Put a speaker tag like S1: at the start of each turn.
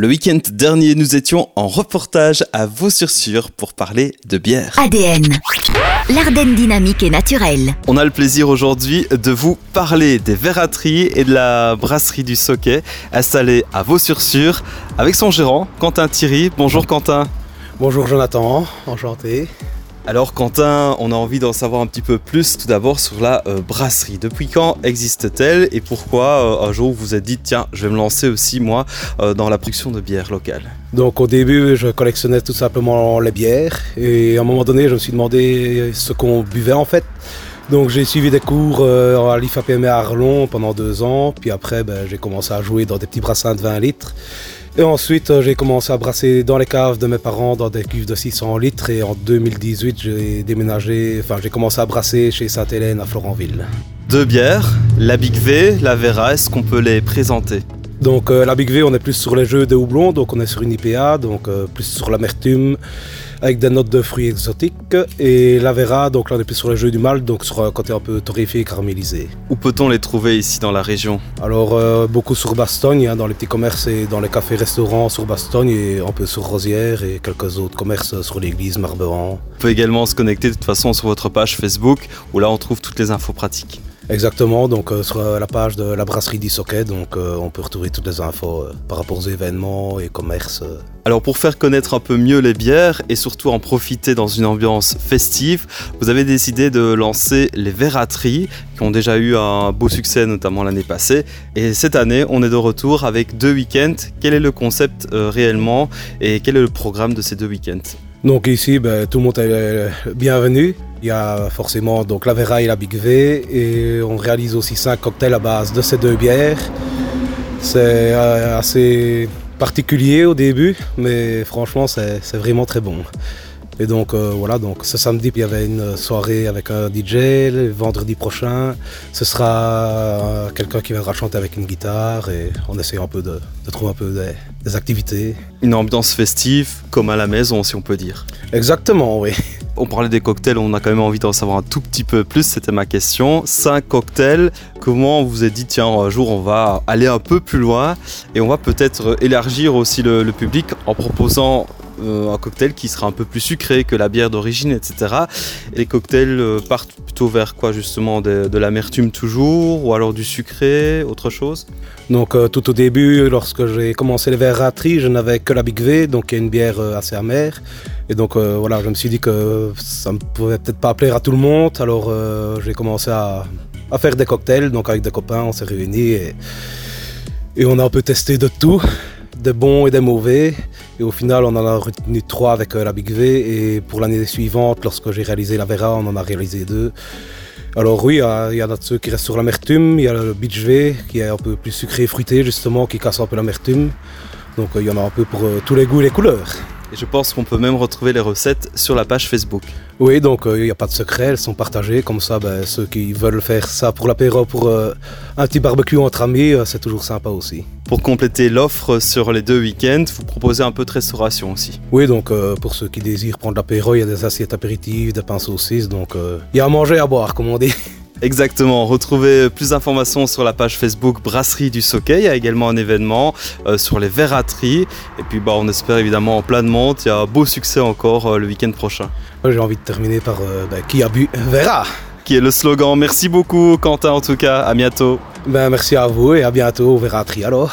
S1: Le week-end dernier, nous étions en reportage à Vaux-sur-Sur pour parler de bière.
S2: ADN, l'Ardenne dynamique et naturelle.
S1: On a le plaisir aujourd'hui de vous parler des verrateries et de la brasserie du Soquet, installée à Vaux-sur-Sur, avec son gérant, Quentin Thierry. Bonjour Quentin.
S3: Bonjour Jonathan, enchanté.
S1: Alors Quentin, on a envie d'en savoir un petit peu plus tout d'abord sur la euh, brasserie. Depuis quand existe-t-elle et pourquoi euh, un jour vous vous êtes dit tiens je vais me lancer aussi moi euh, dans la production de bière locale
S3: Donc au début je collectionnais tout simplement les bières et à un moment donné je me suis demandé ce qu'on buvait en fait. Donc j'ai suivi des cours à l'IFAPM à Arlon pendant deux ans, puis après ben, j'ai commencé à jouer dans des petits brassins de 20 litres. Et ensuite, euh, j'ai commencé à brasser dans les caves de mes parents dans des cuves de 600 litres. Et en 2018, j'ai déménagé, enfin, j'ai commencé à brasser chez Sainte-Hélène à Florentville.
S1: Deux bières, la Big V, la Vera, est-ce qu'on peut les présenter?
S3: Donc euh, la Big V, on est plus sur les jeux de houblon, donc on est sur une IPA, donc euh, plus sur l'amertume, avec des notes de fruits exotiques. Et la Vera, donc là on est plus sur les jeux du mal, donc sur un côté un peu torréfié et caramélisé.
S1: Où peut-on les trouver ici dans la région?
S3: Alors euh, beaucoup sur Bastogne, hein, dans les petits commerces et dans les cafés-restaurants sur Bastogne, et un peu sur Rosière et quelques autres commerces sur l'église Marberan.
S1: On peut également se connecter de toute façon sur votre page Facebook, où là on trouve toutes les infos pratiques.
S3: Exactement, donc euh, sur la page de la brasserie du Socket, donc euh, on peut retrouver toutes les infos euh, par rapport aux événements et commerces.
S1: Alors pour faire connaître un peu mieux les bières et surtout en profiter dans une ambiance festive, vous avez décidé de lancer les verrateries qui ont déjà eu un beau succès notamment l'année passée. Et cette année, on est de retour avec deux week-ends. Quel est le concept réellement et quel est le programme de ces deux week-ends?
S3: Donc ici, ben, tout le monde est bienvenu. Il y a forcément donc la Vera et la Big V et on réalise aussi cinq cocktails à base de ces deux bières. C'est euh, assez particulier au début, mais franchement c'est vraiment très bon. Et donc euh, voilà, donc ce samedi, il y avait une soirée avec un DJ. Le vendredi prochain, ce sera euh, quelqu'un qui viendra chanter avec une guitare et on essaie un peu de, trouver un peu des, activités.
S1: Une ambiance festive, comme à la maison, si on peut dire.
S3: Exactement, oui.
S1: On parlait des cocktails, on a quand même envie d'en savoir un tout petit peu plus, c'était ma question. Cinq cocktails, comment vous êtes dit, tiens, un jour on va aller un peu plus loin et on va peut-être élargir aussi le public en proposant euh, un cocktail qui sera un peu plus sucré que la bière d'origine, etc. les cocktails euh, partent plutôt vers quoi justement De, l'amertume toujours ou alors du sucré, autre chose?
S3: Donc euh, tout au début, lorsque j'ai commencé les verrateries, je n'avais que la Big V, donc une bière assez amère. Et donc voilà, je me suis dit que ça ne pouvait peut-être pas plaire à tout le monde, alors j'ai commencé à, faire des cocktails, donc avec des copains, on s'est réunis et, et on a un peu testé de tout des bons et des mauvais. Et au final, on en a retenu trois avec euh, la Big V. Et pour l'année suivante, lorsque j'ai réalisé la Vera, on en a réalisé deux. Alors oui, il y, a ceux qui restent sur l'amertume. Il y a le Beach V qui est un peu plus sucré et fruité justement, qui casse un peu l'amertume. Donc euh, il y en a un peu pour euh, tous les goûts et les couleurs.
S1: Et je pense qu'on peut même retrouver les recettes sur la page Facebook.
S3: Oui, donc il n'y a pas de secret, elles sont partagées. Comme ça, ben, ceux qui veulent faire ça pour l'apéro, pour un petit barbecue entre amis, c'est toujours sympa aussi.
S1: Pour compléter l'offre sur les deux week-ends, vous proposez un peu de restauration aussi.
S3: Oui, donc euh, pour ceux qui désirent prendre l'apéro, il y a des assiettes apéritives, des pains saucisses, donc euh, il y a à manger et à boire, comme on dit.
S1: Exactement, retrouvez plus d'informations sur la page Facebook Brasserie du Soquet, il y a également un événement euh, sur les verrateries, et puis bah, on espère évidemment en plein de monde, il y a un beau succès encore le week-end prochain.
S3: J'ai envie de terminer par bah, qui a bu verra
S1: qui est le slogan. Merci beaucoup Quentin en tout cas, à bientôt.
S3: Ben, merci à vous et à bientôt au Verratri alors.